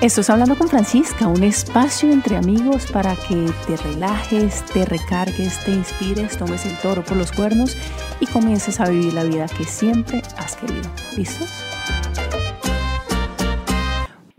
Estás hablando con Francisca, un espacio entre amigos para que te relajes, te recargues, te inspires, tomes el toro por los cuernos y comiences a vivir la vida que siempre has querido. ¿Listos?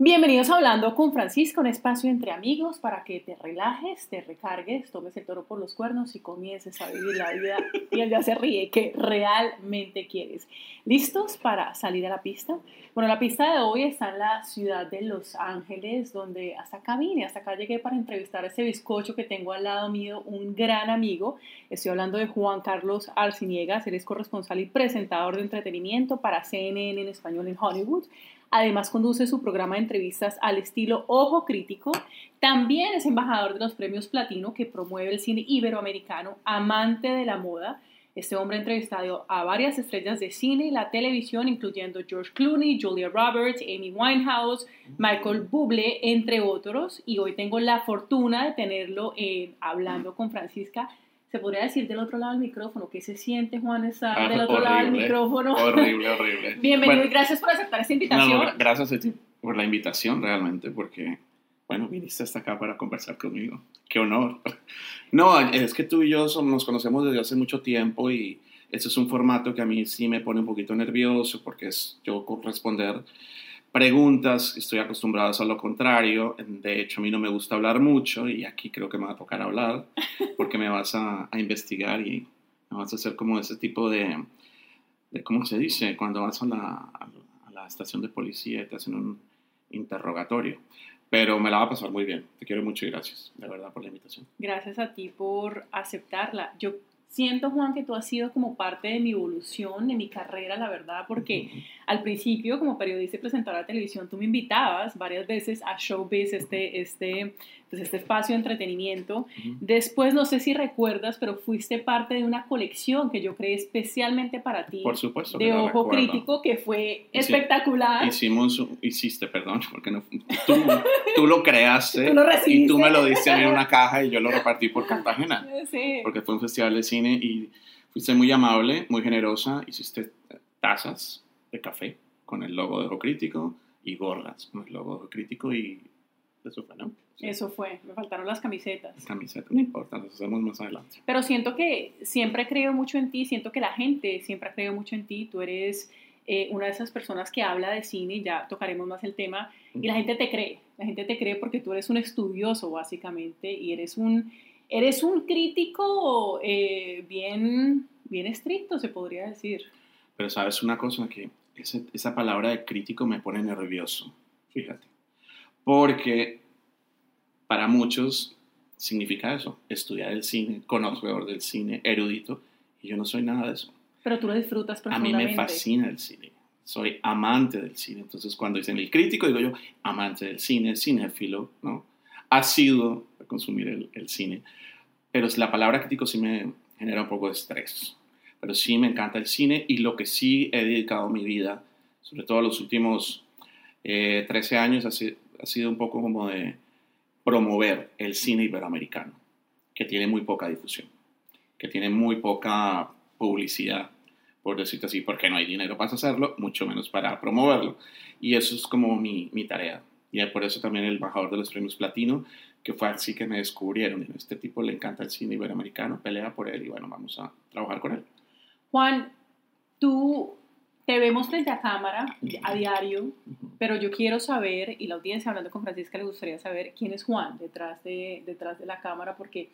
Bienvenidos a Hablando con Francisca, un espacio entre amigos para que te relajes, te recargues, tomes el toro por los cuernos y comiences a vivir la vida y él ya se ríe que realmente quieres. ¿Listos para salir a la pista? Bueno, la pista de hoy está en la ciudad de Los Ángeles, donde hasta acá vine, hasta acá llegué para entrevistar a ese bizcocho que tengo al lado mío, un gran amigo. Estoy hablando de Juan Carlos Arciniegas, él es corresponsal y presentador de entretenimiento para CNN en español en Hollywood. Además, conduce su programa de entrevistas al estilo Ojo Crítico. También es embajador de los premios Platino que promueve el cine iberoamericano, amante de la moda. Este hombre entrevistado a varias estrellas de cine y la televisión, incluyendo George Clooney, Julia Roberts, Amy Winehouse, Michael Bublé, entre otros. Y hoy tengo la fortuna de tenerlo eh, hablando con Francisca se podría decir del otro lado del micrófono. ¿Qué se siente, Juan, estar ah, del otro lado del micrófono? Horrible, horrible. Bienvenido y gracias por aceptar esta invitación. gracias a ti por la invitación, realmente, porque, bueno, viniste hasta acá para conversar conmigo. Qué honor. No, es que tú y yo nos conocemos desde hace mucho tiempo y ese es un formato que a mí sí me pone un poquito nervioso porque es yo corresponder preguntas, estoy acostumbrado a lo contrario, de hecho a mí no me gusta hablar mucho y aquí creo que me va a tocar hablar porque me vas a, investigar y me vas a hacer como ese tipo de, de ¿cómo se dice? Cuando vas a la, a la estación de policía y te hacen un interrogatorio. Pero me la va a pasar muy bien. Te quiero mucho y gracias, de verdad, por la invitación. Gracias a ti por aceptarla. Yo siento, Juan, que tú has sido como parte de mi evolución, de mi carrera, la verdad, porque al principio, como periodista y presentadora de televisión, tú me invitabas varias veces a Showbiz, este, este pues, este espacio de entretenimiento. Después, no sé si recuerdas, pero fuiste parte de una colección que yo creé especialmente para ti. Por supuesto. De Ojo Crítico, que fue espectacular. Hicimos, hiciste, perdón, porque no, tú, tú lo creaste tú lo y tú me lo diste en una caja y yo lo repartí por Cartagena. Sí. Porque fue un festival de cine y fuiste muy amable, muy generosa, hiciste tazas de café con el logo de Ojo Crítico y gorras con el logo de Ojo Crítico y eso fue, ¿no? Eso fue, me faltaron las camisetas. Las camisetas, no importa, las hacemos más adelante. Pero siento que siempre creo mucho en ti, siento que la gente siempre ha creído mucho en ti, tú eres eh, una de esas personas que habla de cine, ya tocaremos más el tema, y la gente te cree, la gente te cree porque tú eres un estudioso básicamente y eres un, eres un crítico eh, bien, bien estricto, se podría decir. Pero sabes una cosa, que esa palabra de crítico me pone nervioso, fíjate, porque para muchos significa eso, estudiar el cine, conocedor del cine, erudito, y yo no soy nada de eso. Pero tú lo disfrutas profundamente. A mí me fascina el cine, soy amante del cine, entonces cuando dicen el crítico, digo yo, amante del cine, cinéfilo, ¿no? Ha sido a consumir el, el cine, pero la palabra crítico sí me genera un poco de estrés, pero sí me encanta el cine y lo que sí he dedicado mi vida, sobre todo los últimos 13 eh, años, ha sido un poco como de promover el cine iberoamericano, que tiene muy poca difusión, que tiene muy poca publicidad, por decirlo así, porque no hay dinero para hacerlo, mucho menos para promoverlo. Y eso es como mi, mi tarea. Y por eso también el embajador de los premios Platino, que fue así que me descubrieron. Este tipo le encanta el cine iberoamericano, pelea por él y bueno, vamos a trabajar con él. Juan, tú te vemos frente a cámara a diario, pero yo quiero saber, y la audiencia hablando con Francisca le gustaría saber quién es Juan detrás de, detrás de la cámara, porque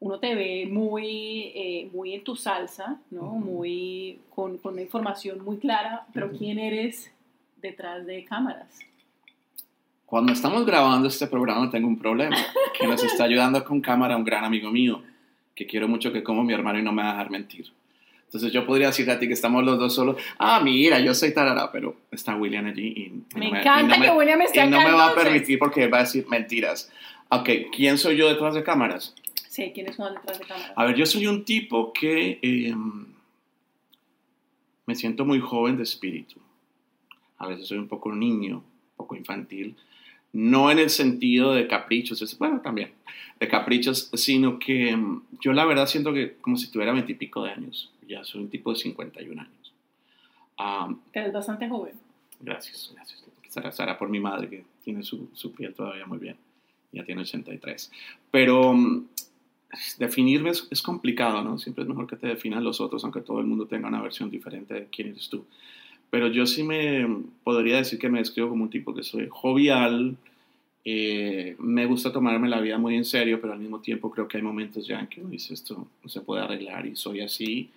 uno te ve muy, eh, muy en tu salsa, ¿no? muy, con, con, una información muy clara, pero ¿quién eres detrás de cámaras? Cuando estamos grabando este programa tengo un problema, que nos está ayudando con cámara un gran amigo mío, que quiero mucho que como mi hermano y no me va a dejar mentir. Entonces yo podría decir a ti que estamos los dos solos, ah, mira, yo soy tarara, pero está William allí y, me, encanta que William esté y no me va a permitir porque va a decir mentiras. Ok, ¿quién soy yo detrás de cámaras? Sí, ¿quién es Juan detrás de cámaras? A ver, yo soy un tipo que em, me siento muy joven de espíritu. A veces soy un poco niño, un poco infantil. No en el sentido de caprichos, bueno, también de caprichos, sino que em, yo la verdad siento que como si tuviera veintipico de años ya soy un tipo de 51 años. Um, Te ves bastante joven. Gracias, gracias. será, será por mi madre que tiene su, su piel todavía muy bien, ya tiene 83. Pero mm, definirme es, es, complicado, ¿no? Siempre es mejor que te definan los otros, aunque todo el mundo tenga una versión diferente de quién eres tú. Pero yo sí me podría decir que me describo como un tipo que soy jovial, eh, me gusta tomarme la vida muy en serio, pero al mismo tiempo creo que hay momentos ya en que uno dice esto no se puede arreglar y soy así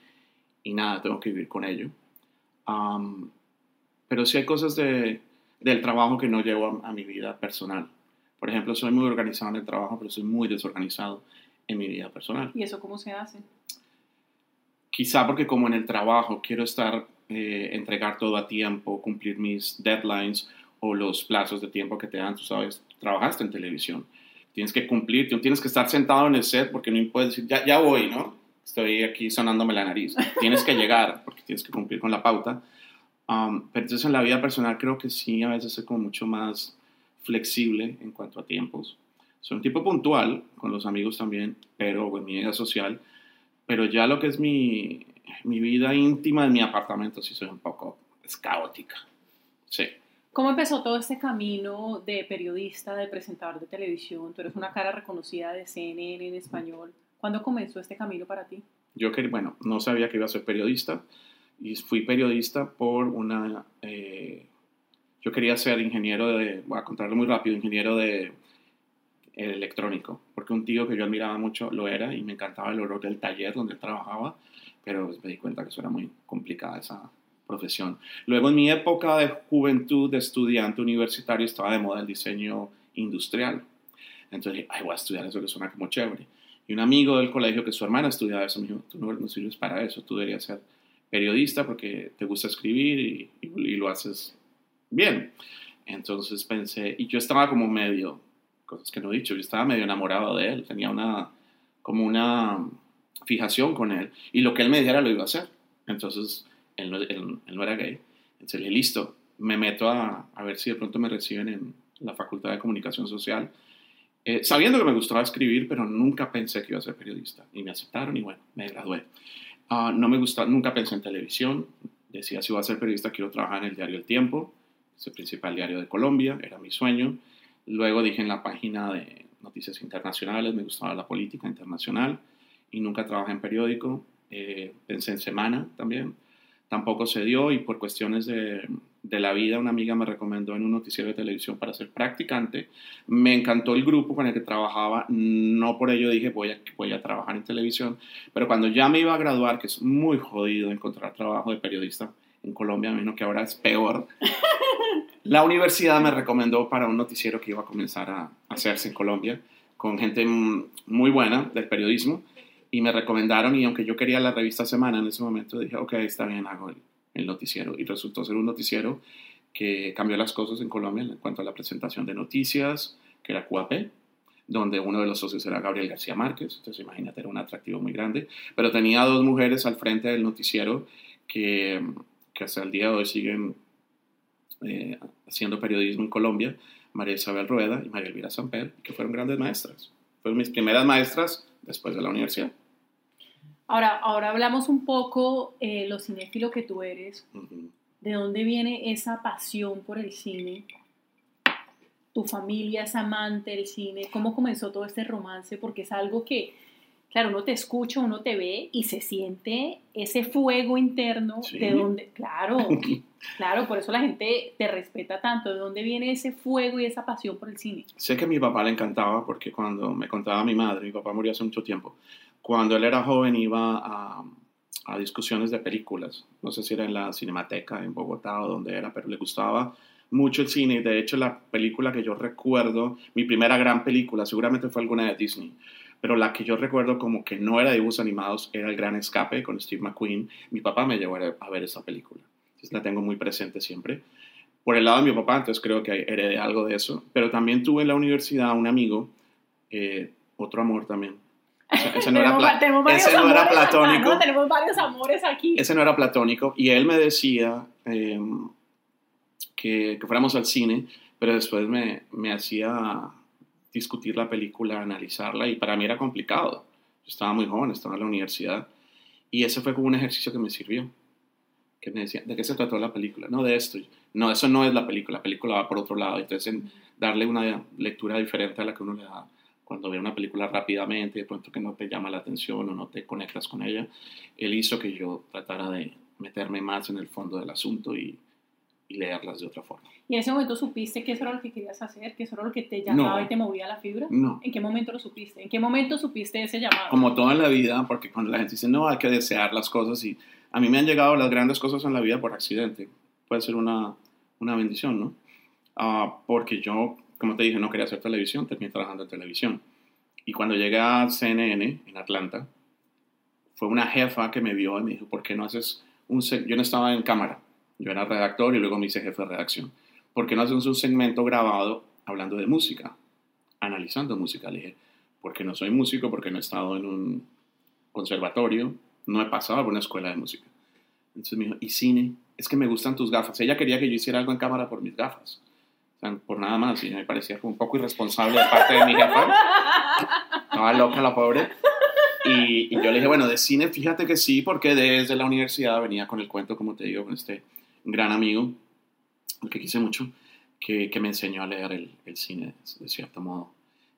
y nada, tengo que vivir con ello. Um, pero sí hay cosas de, del trabajo que no llevo a, a, mi vida personal. Por ejemplo, soy muy organizado en el trabajo, pero soy muy desorganizado en mi vida personal. ¿Y eso cómo se hace? Quizá porque como en el trabajo quiero estar, eh, entregar todo a tiempo, cumplir mis deadlines o los plazos de tiempo que te dan, tú sabes, trabajaste en televisión, tienes que cumplir, tienes que estar sentado en el set porque no puedes decir, ya, ya voy, ¿no? Estoy aquí sonándome la nariz. Tienes que llegar porque tienes que cumplir con la pauta. Um, pero entonces en la vida personal creo que sí, a veces soy como mucho más flexible en cuanto a tiempos. Soy un tipo puntual con los amigos también, pero en mi vida social. Pero ya lo que es mi, mi vida íntima en mi apartamento sí soy un poco, es caótica. Sí. ¿Cómo empezó todo este camino de periodista, de presentador de televisión? Tú eres una cara reconocida de CNN en español. ¿Cuándo comenzó este camino para ti? Yo que, bueno, no sabía que iba a ser periodista y fui periodista por una... Eh, yo quería ser ingeniero de, voy a contarlo muy rápido, ingeniero de electrónico, porque un tío que yo admiraba mucho lo era y me encantaba el olor del taller donde él trabajaba, pero me di cuenta que eso era muy complicada esa profesión. Luego en mi época de juventud, de estudiante universitario, estaba de moda el diseño industrial. Entonces dije, ay, voy a estudiar eso que suena como chévere. Y un amigo del colegio que su hermana estudiaba eso me dijo, tú no, no sirves para eso, tú deberías ser periodista porque te gusta escribir y, y, y, lo haces bien. Entonces pensé, y yo estaba como medio, cosas que no he dicho, yo estaba medio enamorado de él, tenía una, como una fijación con él, y lo que él me dijera lo iba a hacer. Entonces, él no, él, él no era gay. Entonces le dije, listo, me meto a, a, ver si de pronto me reciben en la Facultad de Comunicación Social, eh, sabiendo que me gustaba escribir, pero nunca pensé que iba a ser periodista. Y me aceptaron y bueno, me gradué. Uh, no me gusta, nunca pensé en televisión. Decía, si voy a ser periodista, quiero trabajar en el diario El Tiempo, es el principal diario de Colombia, era mi sueño. Luego dije en la página de noticias internacionales, me gustaba la política internacional y nunca trabajé en periódico. Eh, pensé en semana también tampoco se dio y por cuestiones de, de, la vida una amiga me recomendó en un noticiero de televisión para ser practicante. Me encantó el grupo con el que trabajaba, no por ello dije voy a, voy a trabajar en televisión, pero cuando ya me iba a graduar, que es muy jodido encontrar trabajo de periodista en Colombia, menos que ahora es peor, la universidad me recomendó para un noticiero que iba a comenzar a hacerse en Colombia con gente muy buena del periodismo y me recomendaron y aunque yo quería la revista Semana en ese momento dije, ok, está bien, hago el, el, noticiero. Y resultó ser un noticiero que cambió las cosas en Colombia en cuanto a la presentación de noticias, que era QAP, donde uno de los socios era Gabriel García Márquez, entonces imagínate, era un atractivo muy grande, pero tenía dos mujeres al frente del noticiero que, que hasta el día de hoy siguen eh, haciendo periodismo en Colombia, María Isabel Rueda y María Elvira Samper, que fueron grandes maestras. Fueron mis primeras maestras después de la universidad. Ahora, ahora hablamos un poco eh, lo cinéfilo que tú eres. Uh -huh. ¿De dónde viene esa pasión por el cine? ¿Tu familia es amante del cine? ¿Cómo comenzó todo este romance? Porque es algo que, claro, uno te escucha, uno te ve y se siente ese fuego interno ¿Sí? de donde, claro, claro, por eso la gente te respeta tanto. ¿De dónde viene ese fuego y esa pasión por el cine? Sé que a mi papá le encantaba porque cuando me contaba mi madre, mi papá murió hace mucho tiempo, cuando él era joven iba a, a, discusiones de películas. No sé si era en la Cinemateca en Bogotá o donde era, pero le gustaba mucho el cine. De hecho, la película que yo recuerdo, mi primera gran película, seguramente fue alguna de Disney, pero la que yo recuerdo como que no era dibujos animados, era El Gran Escape con Steve McQueen. Mi papá me llevó a ver esa película. Entonces la tengo muy presente siempre. Por el lado de mi papá, entonces creo que heredé algo de eso. Pero también tuve en la universidad un amigo, eh, otro amor también, ese no, era, ese no era platónico. Acá, ¿no? Tenemos varios amores aquí. Ese no era platónico. Y él me decía eh, que, que, fuéramos al cine, pero después me, me, hacía discutir la película, analizarla, y para mí era complicado. Yo estaba muy joven, estaba en la universidad. Y ese fue como un ejercicio que me sirvió. que me decía, ¿de qué se trató la película? No, de esto. No, eso no es la película, la película va por otro lado. Entonces, en darle una lectura diferente a la que uno le da cuando ve una película rápidamente, de pronto que no te llama la atención o no te conectas con ella, él hizo que yo tratara de meterme más en el fondo del asunto y, y leerlas de otra forma. ¿Y en ese momento supiste que eso era lo que querías hacer? ¿Que eso era lo que te llamaba No. y te movía la fibra? No. ¿En qué momento lo supiste? ¿En qué momento supiste ese llamado? Como todo en la vida, porque cuando la gente dice, no, hay que desear las cosas y a mí me han llegado las grandes cosas en la vida por accidente. Puede ser una, una bendición, ¿no? Ah, porque yo, como te dije, no quería hacer televisión, terminé trabajando en televisión. Y cuando llegué a CNN en Atlanta, fue una jefa que me vio y me dijo, ¿por qué no haces un... seg-?" Yo no estaba en cámara, yo era redactor y luego me hice jefe de redacción. ¿Por qué no haces un segmento grabado hablando de música? Analizando música. Le dije, porque no soy músico, porque no he estado en un conservatorio, no he pasado por una escuela de música. Entonces me dijo, ¿y cine? Es que me gustan tus gafas. Ella quería que yo hiciera algo en cámara por mis gafas. Sea, por nada más. Y me parecía un poco irresponsable de parte de mi jefa. Estaba loca la pobre. Y, y yo le dije, bueno, de cine, fíjate que sí, porque desde la universidad venía con el cuento, como te digo, con este gran amigo, al que quise mucho, que, que me enseñó a leer el, el cine, de cierto modo.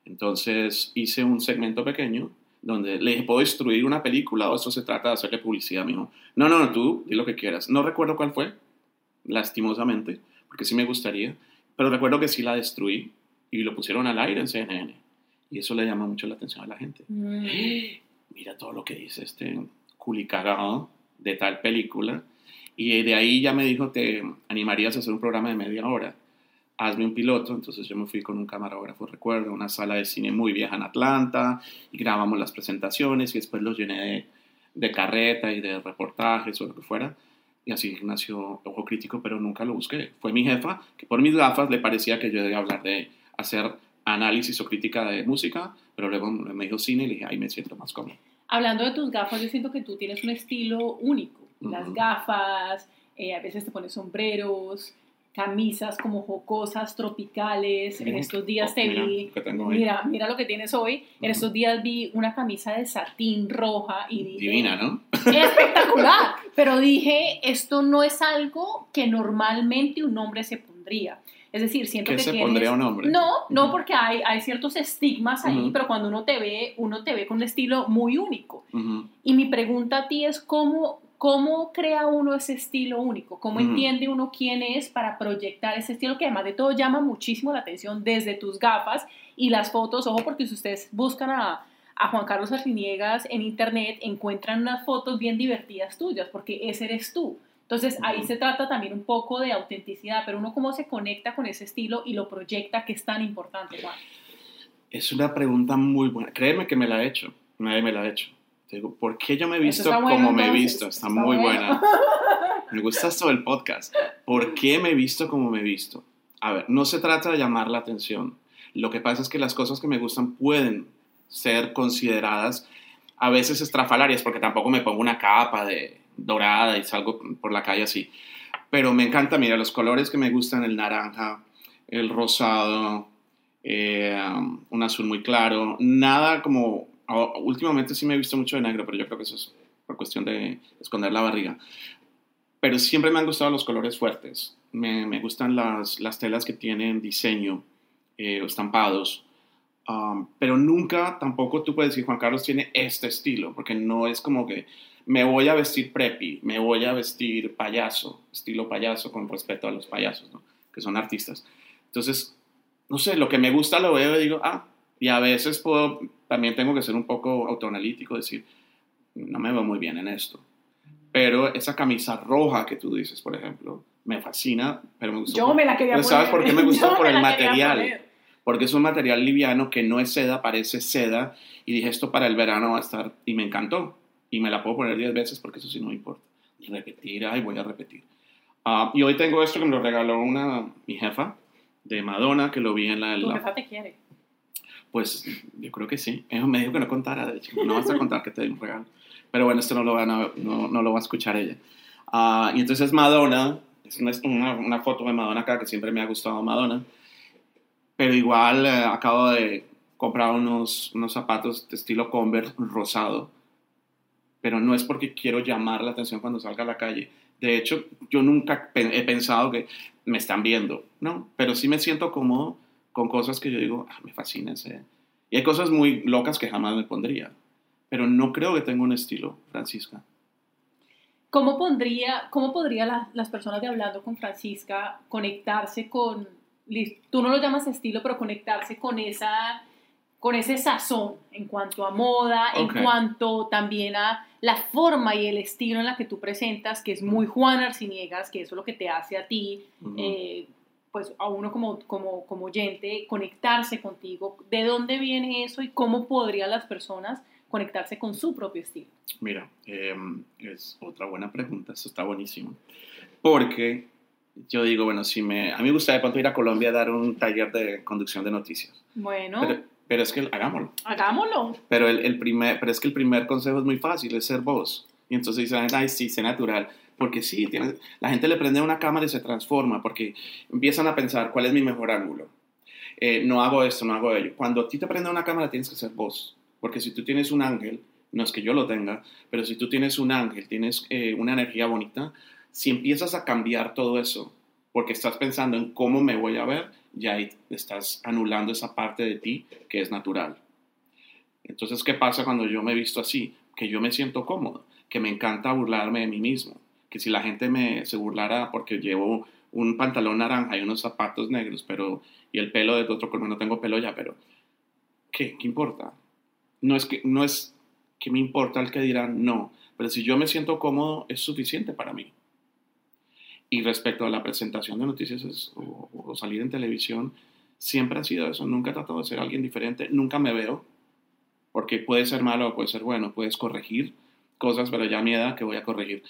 Entonces hice un segmento pequeño donde le dije, ¿puedo destruir una película o esto se trata de hacerle publicidad? Me dijo, no, no, no, tú, di lo que quieras. No recuerdo cuál fue, lastimosamente, porque sí me gustaría, pero recuerdo que sí la destruí y lo pusieron al aire en CNN. Y eso le llama mucho la atención a la gente. Mm. Mira todo lo que dice este culicagado de tal película. Y de ahí ya me dijo, ¿te animarías a hacer un programa de media hora? Hazme un piloto. Entonces yo me fui con un camarógrafo, recuerdo, a una sala de cine muy vieja en Atlanta y grabamos las presentaciones y después los llené de, de carreta y de reportajes o lo que fuera. Y así nació Ojo Crítico, pero nunca lo busqué. Fue mi jefa, que por mis gafas le parecía que yo debía hablar de hacer análisis o crítica de música, pero luego me dijo cine y le dije, ahí me siento más cómodo. Hablando de tus gafas, yo siento que tú tienes un estilo único. Las Ujú. gafas, eh, a veces te pones sombreros, camisas como jocosas, tropicales. En estos días Oh, te mira vi, mira, mira lo que tienes hoy. En Ujú. estos días vi una camisa de satín roja y dije, Divina, ¿no? Espectacular. Pero dije, esto no es algo que normalmente un hombre se pondría. Es decir, siento ¿Qué que se tienes... pondría un hombre? No, no, porque hay, hay ciertos estigmas ahí, pero cuando uno te ve, uno te ve con un estilo muy único. Y mi pregunta a ti es cómo, cómo crea uno ese estilo único, cómo entiende uno quién es para proyectar ese estilo que además de todo llama muchísimo la atención desde tus gafas y las fotos, ojo porque si ustedes buscan a, a Juan Carlos Arciniegas en internet encuentran unas fotos bien divertidas tuyas porque ese eres tú. Entonces ahí se trata también un poco de autenticidad, pero uno cómo se conecta con ese estilo y lo proyecta que es tan importante, Juan. Es una pregunta muy buena. Créeme que me la he hecho. Nadie me la ha hecho. Te digo, ¿por qué yo me he visto bueno, como me he visto? Está, Está muy bueno. buena. Me gusta esto del podcast. ¿Por qué me he visto como me he visto? A ver, no se trata de llamar la atención. Lo que pasa es que las cosas que me gustan pueden ser consideradas a veces estrafalarias, porque tampoco me pongo una capa de dorada y salgo por la calle así. Pero me encanta, mira, los colores que me gustan, el naranja, el rosado, eh, un azul muy claro, nada como, últimamente sí me he visto mucho de negro, pero yo creo que eso es por cuestión de esconder la barriga. Pero siempre me han gustado los colores fuertes, me, me gustan las, las telas que tienen diseño, eh, estampados, Um, pero nunca tampoco tú puedes decir Juan Carlos tiene este estilo, porque no es como que me voy a vestir preppy, me voy a vestir payaso, estilo payaso con respeto a los payasos, ¿no? que son artistas. Entonces, no sé, lo que me gusta lo veo y digo, ah, y a veces puedo, también tengo que ser un poco autoanalítico, decir, no me veo muy bien en esto. Pero esa camisa roja que tú dices, por ejemplo, me fascina, pero me gusta. Yo me la quería poner. ¿sabes por qué me gustó? Yo Por me el material. Porque es un material liviano que no es seda, parece seda, y dije esto para el verano va a estar, y me encantó, y me la puedo poner 10 veces porque eso sí no me importa. Y repetir, ay, voy a repetir. Ah, y hoy tengo esto que me lo regaló una, mi jefa, de Madonna, que lo vi en la... Tu la- jefa te quiere. pues yo creo que sí. Ella me dijo que no contara, de hecho, no vas a contar que te di un regalo. Pero bueno, esto no lo, van a- no, no lo va a escuchar ella. Ah, y entonces Madonna, es una, una foto de Madonna acá, que siempre me ha gustado Madonna. Pero igual eh, acabo de comprar unos, unos zapatos de estilo Converse rosado. Pero no es porque quiero llamar la atención cuando salga a la calle. De hecho, yo nunca he pensado que me están viendo, ¿no? Pero sí me siento cómodo con cosas que yo digo, ah, me fascina ese. Y hay cosas muy locas que jamás me pondría. Pero no creo que tenga un estilo, Francisca. ¿Cómo, pondría, cómo podría las personas de Hablando con Francisca conectarse con, tú no lo llamas estilo, pero conectarse con esa con ese sazón en cuanto a moda, en cuanto también a la forma y el estilo en la que tú presentas, que es muy Juan Arciniegas, que eso es lo que te hace a ti, eh, pues a uno como, como, como oyente, conectarse contigo. ¿De dónde viene eso y cómo podrían las personas conectarse con su propio estilo? Mira, em, es otra buena pregunta, eso está buenísimo. Porque yo digo, bueno, si me, a mí me gustaría de ir a Colombia a dar un taller de conducción de noticias. Bueno. Pero es que hagámoslo. Hagámoslo. Pero, el, primer, pero es que el primer consejo es muy fácil, es ser vos. Y entonces dicen, ay, sí, sé natural. Porque sí, la gente le prende una cámara y se transforma, porque empiezan a pensar, ¿cuál es mi mejor ángulo? Eh, no hago esto, no hago ello. Cuando a ti te prende una cámara, tienes que ser vos. Porque si tú tienes un ángel, no es que yo lo tenga, pero si tú tienes un ángel, tienes eh, una energía bonita, si empiezas a cambiar todo eso, porque estás pensando en cómo me voy a ver, ya estás anulando esa parte de ti que es natural. Entonces, ¿qué pasa cuando yo me visto así? Que yo me siento cómodo, que me encanta burlarme de mí mismo, que si la gente me se burlara porque llevo un pantalón naranja y unos zapatos negros, pero y el pelo de otro color, no tengo pelo ya, pero ¿qué? ¿Qué importa? No es que no es que me importa el que dirán, no, pero si yo me siento cómodo es suficiente para mí. Y respecto a la presentación de noticias o, salir en televisión, siempre ha sido eso. Nunca he tratado de ser alguien diferente, nunca me veo, porque puede ser malo o puede ser bueno, puedes corregir cosas, pero ya a mi edad que voy a corregir.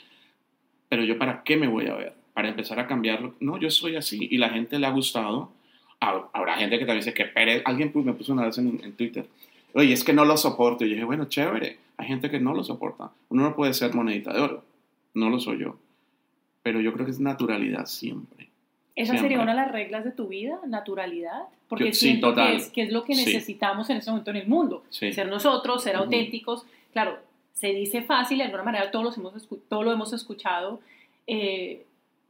Pero yo, ¿para qué me voy a ver? Para empezar a cambiarlo. No, yo soy así y la gente le ha gustado. Habrá gente que también dice que Pérez, alguien me puso una vez en, en Twitter, oye, es que no lo soporto. Y yo dije, bueno, chévere, hay gente que no lo soporta. Uno no puede ser monedita de oro, no lo soy yo pero yo creo que es naturalidad siempre. ¿Esa sería una de las reglas de tu vida? ¿Naturalidad? Porque siento Que, es, que es lo que necesitamos en este momento en el mundo. Ser nosotros, ser auténticos. Claro, se dice fácil, de alguna manera todos, los hemos, todo lo hemos escuchado, eh,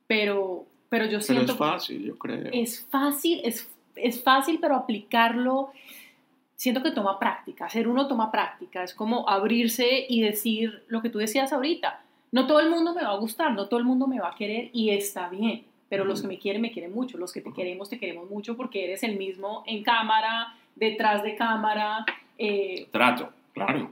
pero, pero yo siento... Pero es fácil, yo creo. Es fácil, es, es fácil, pero aplicarlo siento que toma práctica, ser uno toma práctica, es como abrirse y decir lo que tú decías ahorita, no todo el mundo me va a gustar, no todo el mundo me va a querer y está bien, pero los que me quieren, me quieren mucho, los que te queremos, te queremos mucho porque eres el mismo en cámara, detrás de cámara. Eh, Trato, claro.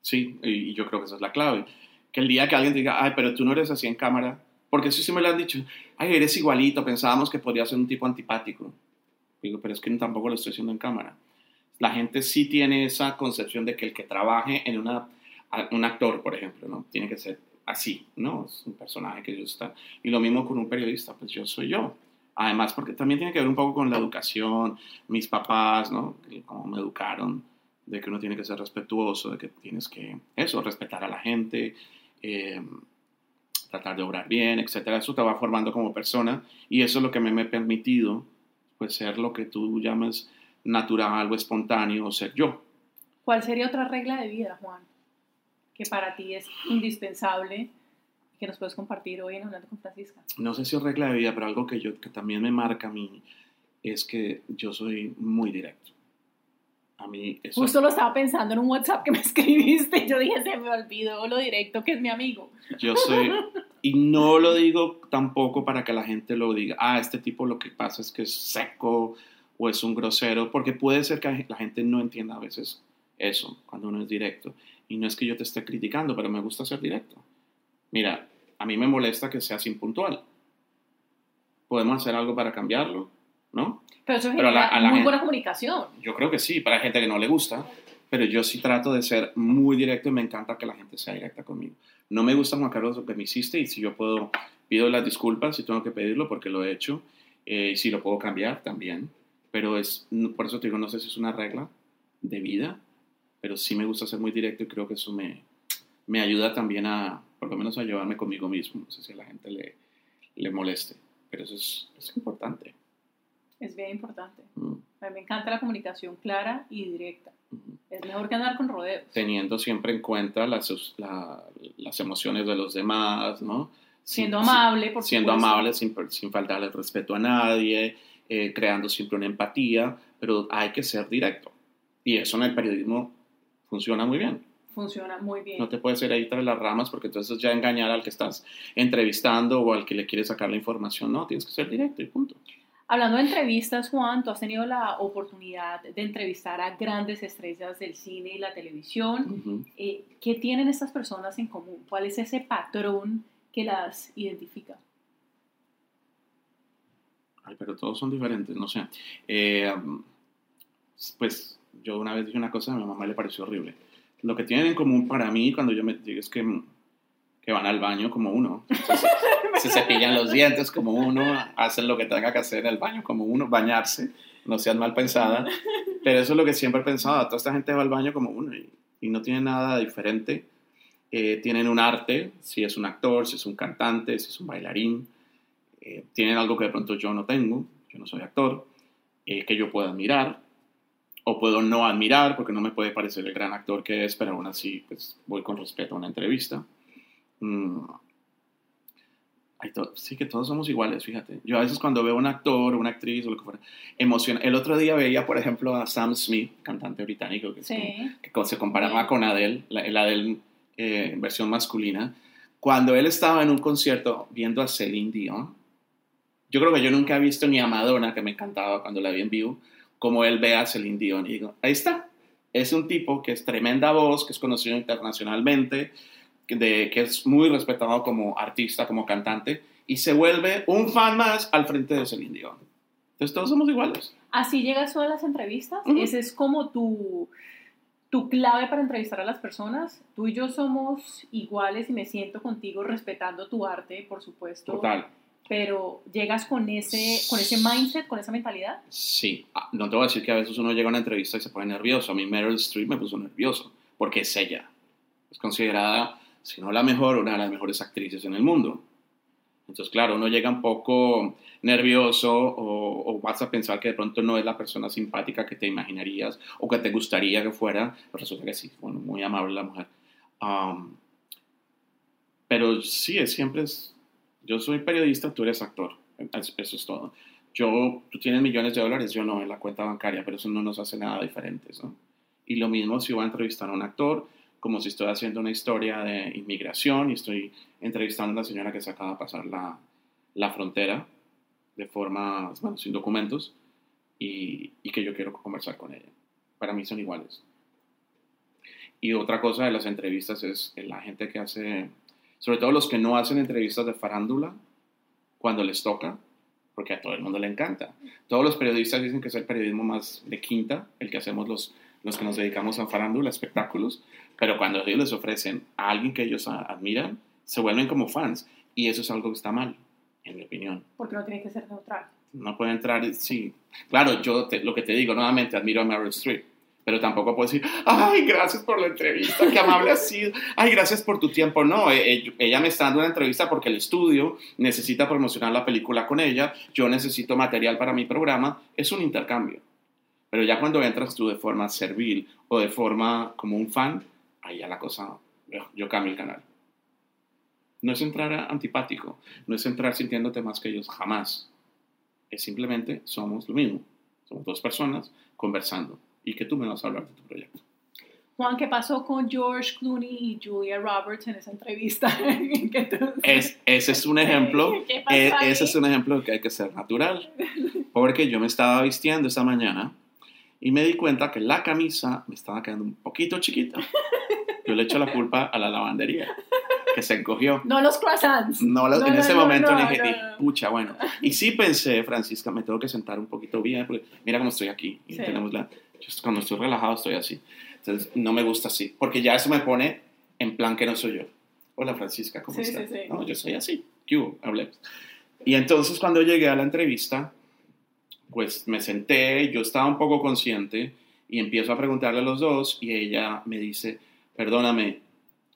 Sí, y yo creo que esa es la clave. Que el día que alguien diga, ay, pero tú no eres así en cámara, porque eso sí me lo han dicho, ay, eres igualito, pensábamos que podría ser un tipo antipático. Digo, pero es que tampoco lo estoy haciendo en cámara. La gente sí tiene esa concepción de que el que trabaje en una un actor, por ejemplo, ¿no? Tiene que ser así, ¿no? Es un personaje que yo está. Y lo mismo con un periodista, pues yo soy yo. Además, porque también tiene que ver un poco con la educación, mis papás, ¿no? Cómo me educaron, de que uno tiene que ser respetuoso, de que tienes que, eso, respetar a la gente, eh, tratar de obrar bien, etcétera. Eso te va formando como persona y eso es lo que me, me ha permitido, pues, ser lo que tú llamas natural o espontáneo, o ser yo. ¿Cuál sería otra regla de vida, Juan? Que para ti es indispensable y que nos puedes compartir hoy en Hablando con Francisca? No sé si es regla de vida, pero algo que, yo, que también me marca a mí es que yo soy muy directo. A mí eso... Justo lo estaba pensando en un WhatsApp que me escribiste. Yo dije, se me olvidó lo directo que es mi amigo. Yo soy... Y no lo digo tampoco para que la gente lo diga, ah, este tipo lo que pasa es que es seco o es un grosero, porque puede ser que la gente no entienda a veces eso cuando uno es directo. Y no es que yo te esté criticando, pero me gusta ser directo. Mira, a mí me molesta que seas impuntual. Podemos hacer algo para cambiarlo, ¿no? Pero eso es una muy buena comunicación. Yo creo que sí, para gente que no le gusta, pero yo sí trato de ser muy directo y me encanta que la gente sea directa conmigo. No me gusta, Juan Carlos, lo que me hiciste y si yo puedo, pido las disculpas si tengo que pedirlo porque lo he hecho. Eh, si lo puedo cambiar también, pero es, por eso te digo, no sé si es una regla de vida, pero sí me gusta ser muy directo y creo que eso me, me ayuda también a, por lo menos a llevarme conmigo mismo. No sé si a la gente le, le moleste, pero eso es, es importante. Es bien importante. Mm. A mí me encanta la comunicación clara y directa. Es mejor que andar con rodeos. Teniendo siempre en cuenta las, las emociones de los demás, ¿no? Siendo amable, por Siendo supuesto. amable, sin, sin faltarle el respeto a nadie, eh, creando siempre una empatía, pero hay que ser directo. Y eso en el periodismo funciona muy bien. Funciona muy bien. No te puedes ir ahí tras las ramas porque entonces ya engañar al que estás entrevistando o al que le quieres sacar la información. No, tienes que ser directo y punto. Hablando de entrevistas, Juan, tú has tenido la oportunidad de entrevistar a grandes estrellas del cine y la televisión. Ujú. Eh, ¿Qué tienen estas personas en común? ¿Cuál es ese patrón que las identifica? Ay, pero todos son diferentes, no sé. Eh, pues yo una vez dije una cosa, a mi mamá le pareció horrible. Lo que tienen en común para mí cuando yo me digo es que, que van al baño como uno. Se, se cepillan los dientes como uno, hacen lo que tenga que hacer en el baño como uno, bañarse, no seas mal pensada. Pero eso es lo que siempre he pensado, toda esta gente va al baño como uno y, no tiene nada diferente. Eh, tienen un arte, si es un actor, si es un cantante, si es un bailarín. Eh, tienen algo que de pronto yo no tengo, yo no soy actor, eh, que yo puedo admirar o puedo no admirar porque no me puede parecer el gran actor que es, pero aún así pues, voy con respeto a una entrevista. Mm. Sí que todos somos iguales, fíjate. Yo a veces cuando veo un actor una actriz o lo que fuera, emociona. El otro día veía, por ejemplo, a Sam Smith, cantante británico, que, es como- Sí. que se comparaba Sí. con Adele, la, el Adele eh, versión masculina. Cuando él estaba en un concierto viendo a Celine Dion, yo creo que yo nunca he visto ni a Madonna, que me encantaba cuando la vi en vivo, como él ve a Celine Dion. Y digo, ahí está. Es un tipo que es tremenda voz, que es conocido internacionalmente, que, de, que es muy respetado como artista, como cantante, y se vuelve un fan más al frente de Celine Dion. Entonces todos somos iguales. Así llegas tú a las entrevistas. Ujú. Ese es como tu, tu clave para entrevistar a las personas. Tú y yo somos iguales y me siento contigo respetando tu arte, por supuesto. Total. Pero llegas con ese, con ese mindset, con esa mentalidad. Sí, Ah, no te voy a decir que a veces uno llega a una entrevista y se pone nervioso. A mí Meryl Streep me puso nervioso, porque es ella. Es considerada, si no la mejor, una de las mejores actrices en el mundo. Entonces, claro, uno llega un poco nervioso o, o vas a pensar que de pronto no es la persona simpática que te imaginarías o que te gustaría que fuera. Pero resulta que sí, bueno, muy amable la mujer. Um, pero sí, es, siempre es... Yo soy periodista, tú eres actor. Es- Eso es todo yo, tú tienes millones de dólares, yo no en la cuenta bancaria, pero eso no nos hace nada diferentes, ¿no? Y lo mismo si voy a entrevistar a un actor, como si estoy haciendo una historia de inmigración y estoy entrevistando a una señora que se acaba de pasar la, la frontera de forma, bueno, sin documentos, y, y que yo quiero conversar con ella. Para mí son iguales. Y otra cosa de las entrevistas es la gente que hace, sobre todo los que no hacen entrevistas de farándula, cuando les toca, porque a todo el mundo le encanta. Todos los periodistas dicen que es el periodismo más de quinta, el que hacemos los, los que nos dedicamos a farándula, espectáculos, pero cuando ellos les ofrecen a alguien que ellos admiran, se vuelven como fans. Y eso es algo que está mal, en mi opinión. Porque no tiene que ser neutral. No puede entrar, sí. Claro, yo te- lo que te digo, nuevamente admiro a Meryl Streep, pero tampoco puedo decir, ay, gracias por la entrevista, qué amable has sido, ay, gracias por tu tiempo. No, e- e- ella me está dando una entrevista porque el estudio necesita promocionar la película con ella, yo necesito material para mi programa, es un intercambio. Pero ya cuando entras tú de forma servil o de forma como un fan, ahí ya la cosa, yo, cambio el canal. No es entrar antipático, no es entrar sintiéndote más que ellos, jamás es simplemente somos lo mismo. Somos dos personas conversando y que tú me vas a hablar de tu proyecto. Juan, ¿qué pasó con George Clooney y Julia Roberts en esa entrevista? Es, ese es un ejemplo, ¿Qué pasó e- ahí? ese es un ejemplo de que hay que ser natural. Porque yo me estaba vistiendo esta mañana y me di cuenta que la camisa me estaba quedando un poquito chiquita. Yo le echo la culpa a la lavandería, que se encogió. No los croissants. No, lo- No, en no, ese no, momento dije, pucha, bueno. Y sí pensé, Francisca, me tengo que sentar un poquito bien, porque mira cómo estoy aquí. Y Sí. tenemos la, yo cuando estoy relajado estoy así. Entonces, no me gusta así, porque ya eso me pone en plan que no soy yo. Hola, Francisca, ¿cómo Sí, estás? sí, sí. No, yo soy así. ¿Qué hubo? Hablemos. Y entonces, cuando llegué a la entrevista, pues me senté, yo estaba un poco consciente y empiezo a preguntarle a los dos y ella me dice, perdóname,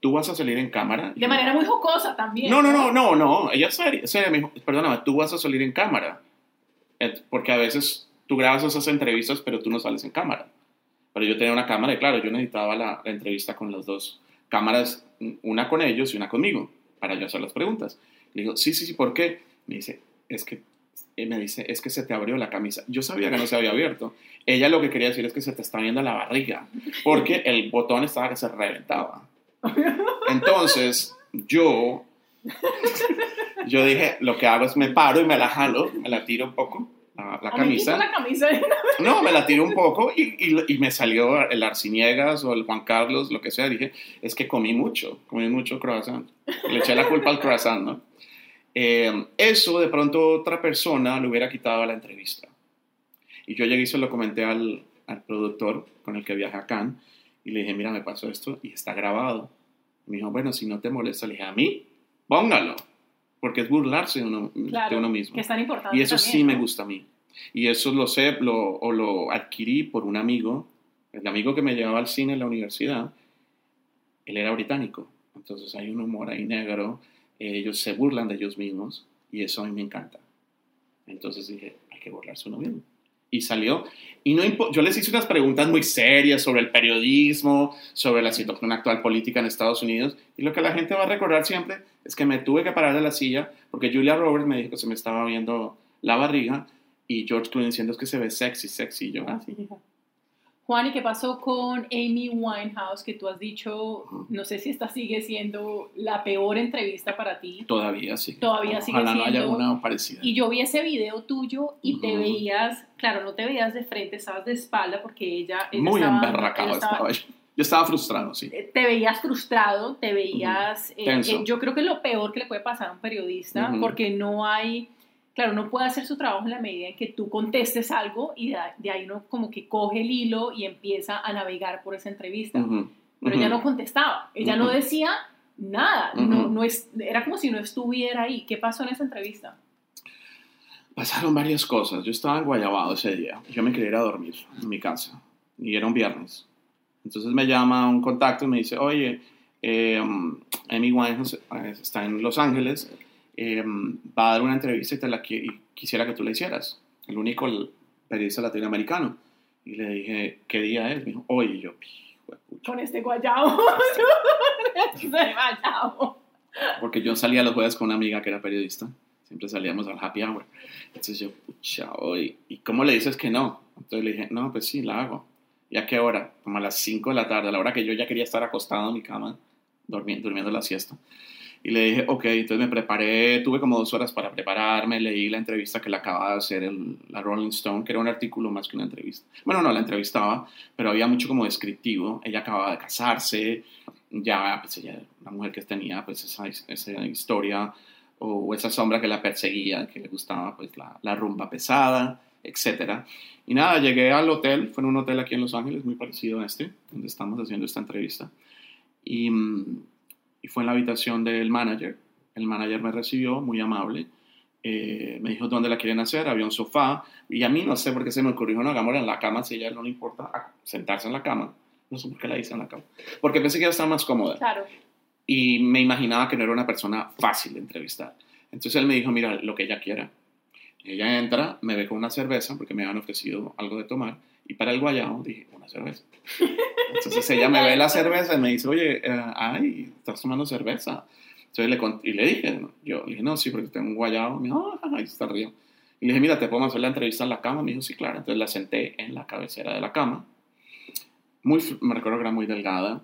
¿tú vas a salir en cámara? De yo, manera muy jocosa también. no, no, no, no, no. Ella seria, seria, me dijo, perdóname, tú vas a salir en cámara. Porque a veces tú grabas esas entrevistas, pero tú no sales en cámara. Pero yo tenía una cámara y claro, yo necesitaba la, la entrevista con las dos cámaras, una con ellos y una conmigo, para yo hacer las preguntas. Le digo, sí, sí, sí, ¿por qué? Me dice, es que, eh, me dice, es que se te abrió la camisa. Yo sabía que no se había abierto. Ella lo que quería decir es que se te está viendo la barriga, porque el botón estaba que se reventaba. Entonces, yo, yo dije, lo que hago es me paro y me la jalo, me la tiro un poco, la, A me camisa. la camisa. No, me la tiro un poco y, y- y me salió el Arciniegas o el Juan Carlos, lo que sea. Dije, es que comí mucho, comí mucho croissant. Le eché la culpa al croissant, ¿no? Eh, eso de pronto otra persona le hubiera quitado la entrevista. Y yo llegué y se lo comenté al, al productor con el que viajé a Cannes y le dije, mira, me pasó esto y está grabado. Y me dijo, bueno, si no te molesta, le dije, a mí, póngalo, porque es burlarse de uno, de Claro, uno mismo. que es tan importante. Y eso también, sí me gusta a mí. Y eso lo sé, lo, o lo adquirí por un amigo, el amigo que me llevaba al cine en la universidad, él era británico. Entonces hay un humor ahí negro, ellos se burlan de ellos mismos y eso a mí me encanta. Entonces dije, hay que burlarse uno mismo. Y salió. Y no yo les hice unas preguntas muy serias sobre el periodismo, sobre la situación actual política en Estados Unidos. Y lo que la gente va a recordar siempre es que me tuve que parar de la silla porque Julia Roberts me dijo que se me estaba viendo la barriga y George Clooney diciendo es que se ve sexy, sexy. Y yo, ah, sí, hija. Juan, ¿y qué pasó con Amy Winehouse? Que tú has dicho, no sé si esta sigue siendo la peor entrevista para ti. Todavía sí. Todavía sigue Ojalá no haya siendo- una parecida. Y yo vi ese video tuyo y te Ujú. veías, claro, no te veías de frente, estabas de espalda porque ella... ella Muy estaba- emberracado ella estaba yo. Yo estaba frustrado, sí. eh, Te veías frustrado, te veías... eh, Tenso. eh, yo creo que es lo peor que le puede pasar a un periodista Ujú. porque no hay... Claro, no puede hacer su trabajo en la medida en que tú contestes algo y de, ahí uno como que coge el hilo y empieza a navegar por esa entrevista. Ujú, Pero ujú. ella no contestaba, ella no Ujú. decía nada, no, no es, era como si no estuviera ahí. ¿Qué pasó en esa entrevista? Pasaron varias cosas. Yo estaba en Guayabado ese día. Yo me quería ir a dormir en mi casa. Y era un viernes. Entonces me llama un contacto y me dice, oye, eh, Amy Winehouse eh, está en Los Ángeles, eh, va a dar una entrevista y, te la, y quisiera que tú la hicieras. El único el periodista latinoamericano. Y le dije, ¿qué día es? Me dijo, hoy. Y yo. Con este guayabo. este guayabo. porque yo salía los jueves con una amiga que era periodista, siempre salíamos al happy hour. Entonces yo, pucha, hoy, ¿y cómo le dices que no? Entonces le dije, no, pues sí, la hago. ¿Y a qué hora? Como a las 5 de la tarde, a la hora que yo ya quería estar acostado en mi cama, durmiendo, durmiendo la siesta. Y le dije, ok, entonces me preparé, tuve como dos horas para prepararme, leí la entrevista que le acababa de hacer el, la Rolling Stone, que era un artículo más que una entrevista. Bueno, no, la entrevistaba, pero había mucho como descriptivo. Ella acababa de casarse, ya, pues ella una mujer que tenía pues esa, esa historia o esa sombra que la perseguía, que le gustaba pues la, la rumba pesada, etcétera. Y nada, llegué al hotel, fue en un hotel aquí en Los Ángeles, muy parecido a este, donde estamos haciendo esta entrevista. Y, mm, y fue en la habitación del manager. El manager me recibió, muy amable. Eh, me dijo dónde la quieren hacer, había un sofá. Y a mí no sé por qué se me ocurrió, no, hagámosla en la cama, si a ella no le importa a- sentarse en la cama. No sé por qué la hice en la cama. Porque pensé que iba a estar más cómoda Claro. y me imaginaba que no era una persona fácil de entrevistar. Entonces él me dijo, mira, lo que ella quiera. Ella entra, me ve con una cerveza, porque me habían ofrecido algo de tomar, y para el guayao dije, una cerveza. Entonces ella me ve la cerveza y me dice, oye, eh, ay, estás tomando cerveza. Entonces le, cont- y le dije, ¿no? yo le dije, no, sí, porque tengo un guayao. Me dijo, ah, ahí está río. Y le dije, mira, ¿te podemos hacer la entrevista en la cama? Me dijo, sí, claro. Entonces la senté en la cabecera de la cama. Muy, me recuerdo que era muy delgada.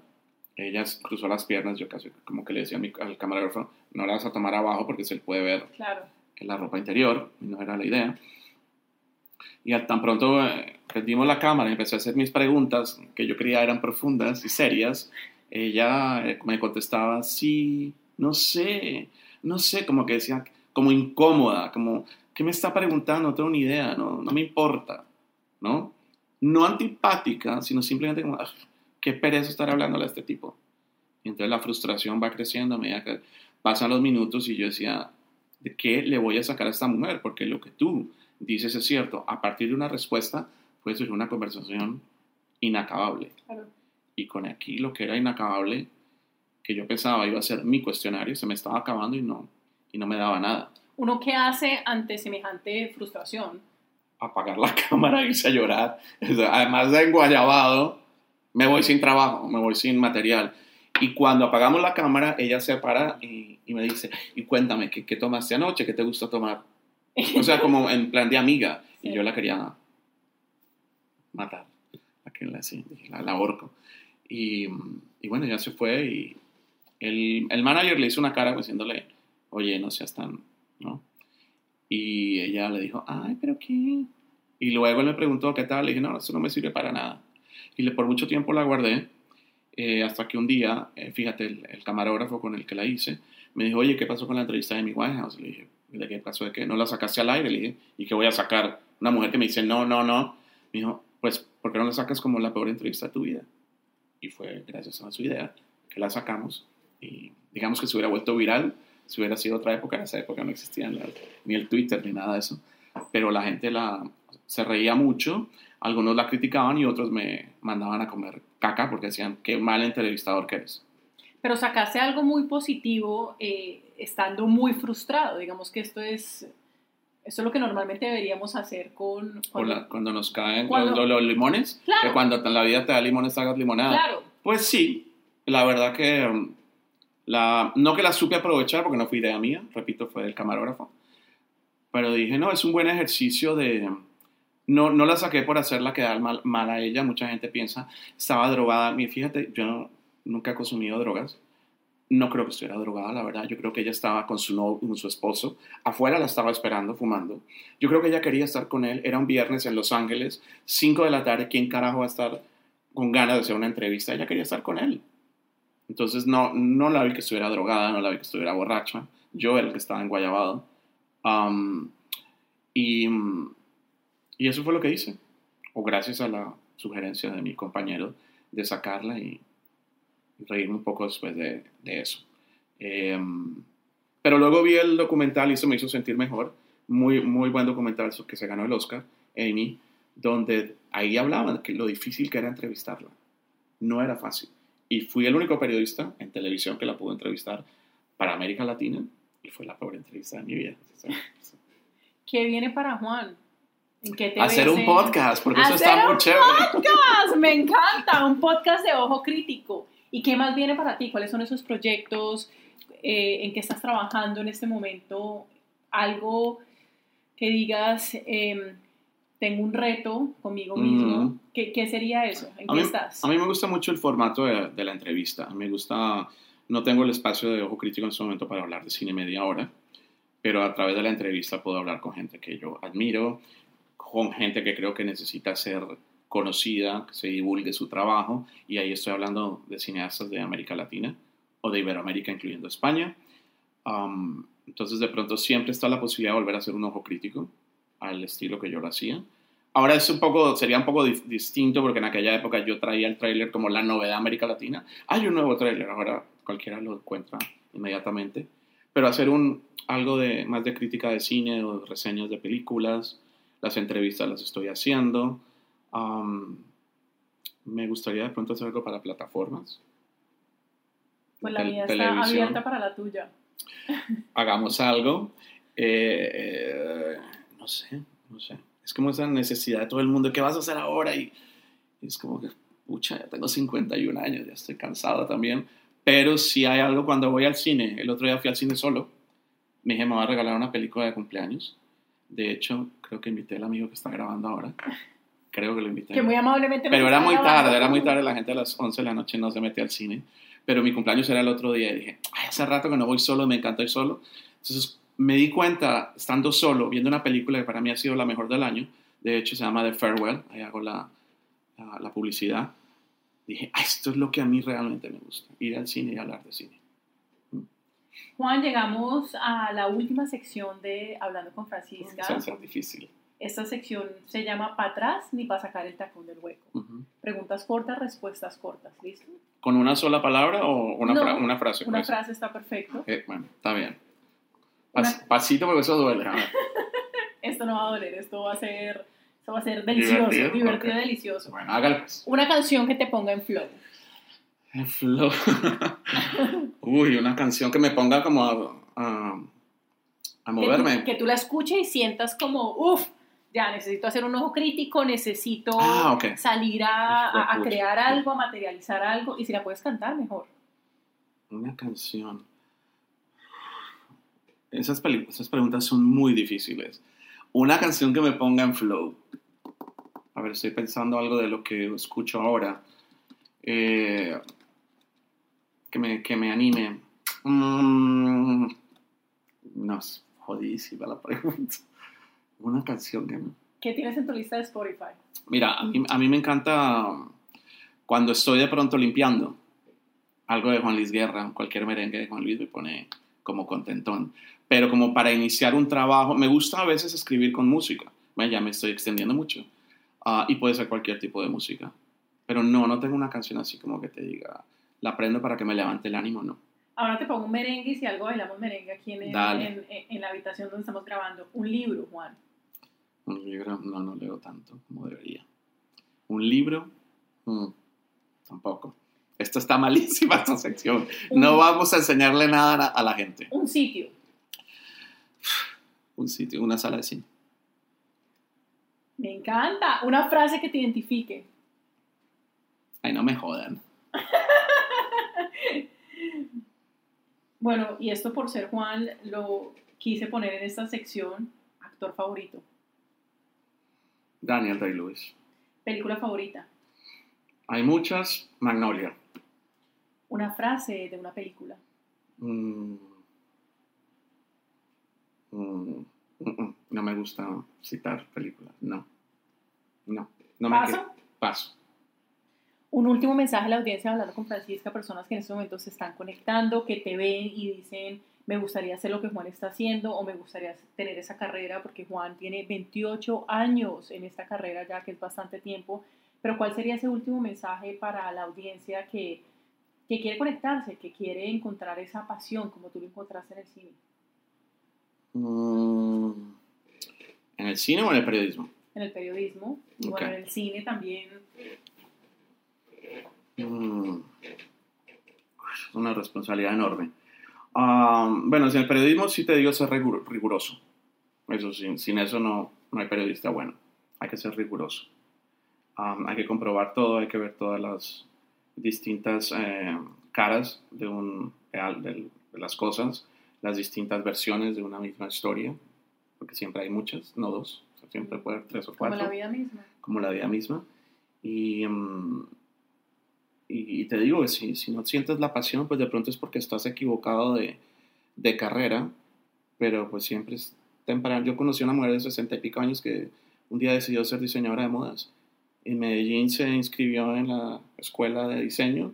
Ella cruzó las piernas, yo casi como que le decía a mi- al camarógrafo, no la vas a tomar abajo porque se puede ver Claro. en la ropa interior, no era la idea. Y tan pronto eh, prendimos la cámara y empecé a hacer mis preguntas, que yo creía eran profundas y serias, ella eh, me contestaba, sí, no sé, no sé, como que decía, como incómoda, como, ¿qué me está preguntando? No tengo ni idea, no, no me importa, ¿no? No antipática, sino simplemente como, "Ah, qué pereza estar hablándole a este tipo. Y entonces la frustración va creciendo a medida que pasan los minutos y yo decía, ¿de qué le voy a sacar a esta mujer? Porque lo que tú dices es cierto. A partir de una respuesta puede ser una conversación inacabable. Claro. Y con aquí lo que era inacabable, que yo pensaba iba a ser mi cuestionario, se me estaba acabando y no, y no me daba nada. ¿Uno qué hace ante semejante frustración? Apagar la cámara, irse a llorar. Además de enguayabado, me voy sin trabajo, me voy sin material. Y cuando apagamos la cámara, ella se para y, y me dice, y cuéntame, ¿qué, ¿qué, tomaste anoche? ¿Qué te gustó tomar? O sea, como en plan de amiga. Y yo la quería matar. La, la, la ahorco. Y, y bueno, ya se fue y el, el manager le hizo una cara diciéndole, oye, no seas tan, ¿no? Y ella le dijo, ay, pero qué. Y luego él me preguntó qué tal. Le dije, no, eso no me sirve para nada. Y le, por mucho tiempo la guardé, eh, hasta que un día, eh, fíjate, el, el, camarógrafo con el que la hice, me dijo, oye, ¿qué pasó con la entrevista de mi Winehouse? Le dije, ¿de qué pasó? ¿De qué? ¿No la sacaste al aire? Le dije, ¿y qué voy a sacar? Una mujer que me dice, no, no, no. Me dijo, pues, ¿por qué no la sacas como la peor entrevista de tu vida? Y fue gracias a su idea que la sacamos. Y digamos que se hubiera vuelto viral, si hubiera sido otra época, en esa época no existía ni el Twitter ni nada de eso. Pero la gente la, se reía mucho, algunos la criticaban y otros me mandaban a comer caca porque decían, qué mal entrevistador que eres. Pero sacaste algo muy positivo eh, estando muy frustrado. Digamos que esto es, esto es lo que normalmente deberíamos hacer con... Cuando, la, cuando nos caen cuando, los, los, limones. Claro. Que cuando la vida te da limones, hagas limonada. Claro. Pues sí, la verdad que... um, La, no que la supe aprovechar porque no fue idea mía, repito, fue del camarógrafo. Pero dije, no, es un buen ejercicio de... No, no la saqué por hacerla quedar mal, mal a ella. Mucha gente piensa, estaba drogada. Mira, fíjate, yo no, nunca he consumido drogas. No creo que estuviera drogada, la verdad. Yo creo que ella estaba con su, con su esposo. Afuera la estaba esperando, fumando. Yo creo que ella quería estar con él. Era un viernes en Los Ángeles, 5 de la tarde. ¿Quién carajo va a estar con ganas de hacer una entrevista? Ella quería estar con él. Entonces no, no la vi que estuviera drogada, no la vi que estuviera borracha. Yo era el que estaba en Guayabado. Y, y eso fue lo que hice. O gracias a la sugerencia de mi compañero de sacarla y reírme un poco después de, de eso. Eh, pero luego vi el documental y eso me hizo sentir mejor. Muy, muy buen documental que se ganó el Oscar, Amy, donde ahí hablaban de lo difícil que era entrevistarla. No era fácil. Y fui el único periodista en televisión que la pudo entrevistar para América Latina y fue la peor entrevista de mi vida. ¿Qué viene para Juan? ¿En qué te Hacer un podcast, porque eso está muy chévere. podcast! Me encanta, un podcast de ojo crítico. ¿Y qué más viene para ti? ¿Cuáles son esos proyectos? Eh, ¿En qué estás trabajando en este momento? Algo que digas, eh, tengo un reto conmigo mismo. ¿Qué, ¿Qué, sería eso? ¿En a qué mí, estás? A mí me gusta mucho el formato de, de, la entrevista. Me gusta, no tengo el espacio de ojo crítico en este momento para hablar de cine media hora, pero a través de la entrevista puedo hablar con gente que yo admiro, con gente que creo que necesita ser conocida, que se divulgue su trabajo, y ahí estoy hablando de cineastas de América Latina o de Iberoamérica, incluyendo España. Um, entonces, de pronto siempre está la posibilidad de volver a hacer un ojo crítico al estilo que yo lo hacía. Ahora es un poco, sería un poco di distinto porque en aquella época yo traía el tráiler como la novedad de América Latina. Hay un nuevo tráiler, ahora cualquiera lo encuentra inmediatamente. Pero hacer un, algo de, más de crítica de cine o reseñas de películas, las entrevistas las estoy haciendo. Um, me gustaría de pronto hacer algo para plataformas. Pues la mía está abierta para la tuya. Hagamos algo. Eh, no sé, no sé. Es como esa necesidad de todo el mundo. ¿Qué vas a hacer ahora? Y, y es como que, pucha, ya tengo 51 años, ya estoy cansado también. Pero si hay algo cuando voy al cine, el otro día fui al cine solo, me dije, me va a regalar una película de cumpleaños. De hecho, creo que invité al amigo que está grabando ahora. Creo que lo invité. Que muy amablemente. Pero era muy tarde, era muy tarde. La gente a las 11 de la noche no se mete al cine. Pero mi cumpleaños era el otro día y dije, Ay, hace rato que no voy solo, me encanta ir solo. Entonces me di cuenta, estando solo, viendo una película que para mí ha sido la mejor del año. De hecho, se llama The Farewell. Ahí hago la, la, la publicidad. Dije, ah, esto es lo que a mí realmente me gusta, ir al cine y hablar de cine. Juan, llegamos a la última sección de Hablando con Francisca. Ser difícil. Esta sección se llama para atrás ni para sacar el tacón del hueco. Uh -huh. Preguntas cortas, respuestas cortas. ¿Listo? ¿Con una sola palabra o una, no, fra una frase? Una frase está perfecto. Eh, bueno, está bien. Pas una... Pasito porque eso duele. esto no va a doler, esto va a ser, esto va a ser delicioso, divertido, divertido okay. delicioso. Bueno, hágalo pues. Una canción que te ponga en flow. En flow. Uy, una canción que me ponga como a, a, a moverme. Que tú, que tú, la escuches y sientas como, uff, ya necesito hacer un ojo crítico, necesito ah, okay. salir a, a, a, crear algo, a materializar algo, y si la puedes cantar, mejor. Una canción. Esas, esas preguntas son muy difíciles. Una canción que me ponga en flow. A ver, estoy pensando algo de lo que escucho ahora. Eh, que, me, que me anime. Mm, no, es jodidísima la pregunta. Una canción que. ¿Qué tienes en tu lista de Spotify? Mira, a mí, a mí me encanta cuando estoy de pronto limpiando algo de Juan Luis Guerra, cualquier merengue de Juan Luis me pone como contentón. Pero como para iniciar un trabajo, me gusta a veces escribir con música. Bueno, ya me estoy extendiendo mucho. Ah, y puede ser cualquier tipo de música. Pero no, no tengo una canción así como que te diga, la prendo para que me levante el ánimo, no. Ahora te pongo un merengue y si algo bailamos merengue aquí en, el- Dale. en, en- en la habitación donde estamos grabando. Un libro, Juan. Un libro, no, no leo tanto como debería. Un libro, mm, tampoco. Esto está malísima, esta sección. No vamos a enseñarle nada a a la gente. Un sitio. Un sitio, una sala de cine. Me encanta. Una frase que te identifique. Ay, no me jodan. Bueno, y esto por ser Juan, lo quise poner en esta sección. Actor favorito. Daniel Day-Lewis. Película favorita. Hay muchas. Magnolia. Una frase de una película. Mm. Mm, mm. No me gusta citar películas. No. No. no me ¿Paso? quedo. Paso. Un último mensaje a la audiencia hablando con Francisca, personas que en este momento se están conectando, que te ven y dicen, me gustaría hacer lo que Juan está haciendo o me gustaría tener esa carrera, porque Juan tiene 28 años en esta carrera ya, que es bastante tiempo. Pero ¿cuál sería ese último mensaje para la audiencia que, que quiere conectarse, que quiere encontrar esa pasión como tú lo encontraste en el cine? Mm. ¿En el cine o en el periodismo? En el periodismo, y Ok. bueno, en el cine también. Mm. Es una responsabilidad enorme. Ah, bueno, en el periodismo sí te digo ser rigur- riguroso. Eso sin, sin eso no, no hay periodista bueno. Hay que ser riguroso. Ah, hay que comprobar todo, hay que ver todas las distintas eh, caras de, un, de, de las cosas, las distintas versiones de una misma historia, porque siempre hay muchas, no dos, siempre puede haber tres o Como cuatro la vida misma. como la vida misma. Y, mm, y, te digo, si, si no sientes la pasión, pues de pronto es porque estás equivocado de, de carrera, pero pues siempre es temprano. Yo conocí a una mujer de 60 y pico años que un día decidió ser diseñadora de modas. En Medellín se inscribió en la escuela de diseño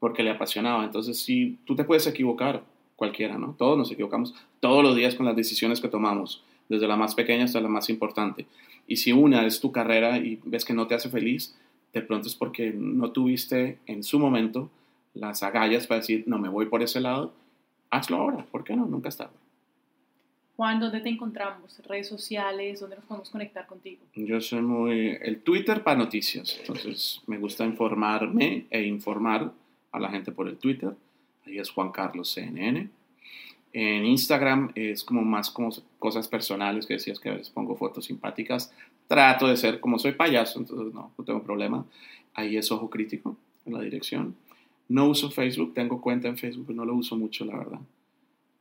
porque le apasionaba. Entonces, si tú te puedes equivocar, cualquiera, ¿no? Todos nos equivocamos todos los días con las decisiones que tomamos, desde la más pequeña hasta la más importante. Y si una es tu carrera y ves que no te hace feliz, de pronto es porque no tuviste en su momento las agallas para decir, no me voy por ese lado, hazlo ahora, ¿por qué no? Nunca es tarde. Juan, ¿dónde te encontramos? ¿Redes sociales? ¿Dónde nos podemos conectar contigo? Yo soy muy... El Twitter para noticias, entonces me gusta informarme e informar a la gente por el Twitter. Ahí es Juan Carlos CNN. En Instagram es como más como cosas personales que decías que a veces pongo fotos simpáticas. Trato de ser como soy payaso, entonces no, no tengo problema. Ahí es Ojo Crítico en la dirección. No uso Facebook, tengo cuenta en Facebook, pero no lo uso mucho, la verdad.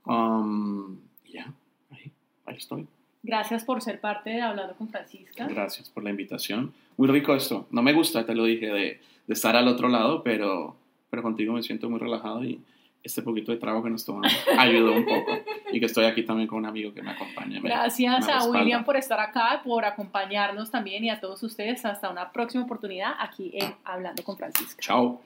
Um, ya, ahí, ahí estoy. Gracias por ser parte de Hablando con Francisca. Gracias por la invitación. Muy rico esto. No me gusta, te lo dije, de, de estar al otro lado, pero, pero contigo me siento muy relajado y este poquito de trago que nos tomamos ayudó un poco. Y que estoy aquí también con un amigo que me acompaña. me- Gracias me a. William por estar acá, por acompañarnos también y a todos ustedes. Hasta una próxima oportunidad aquí en Hablando con Francisca. Chao.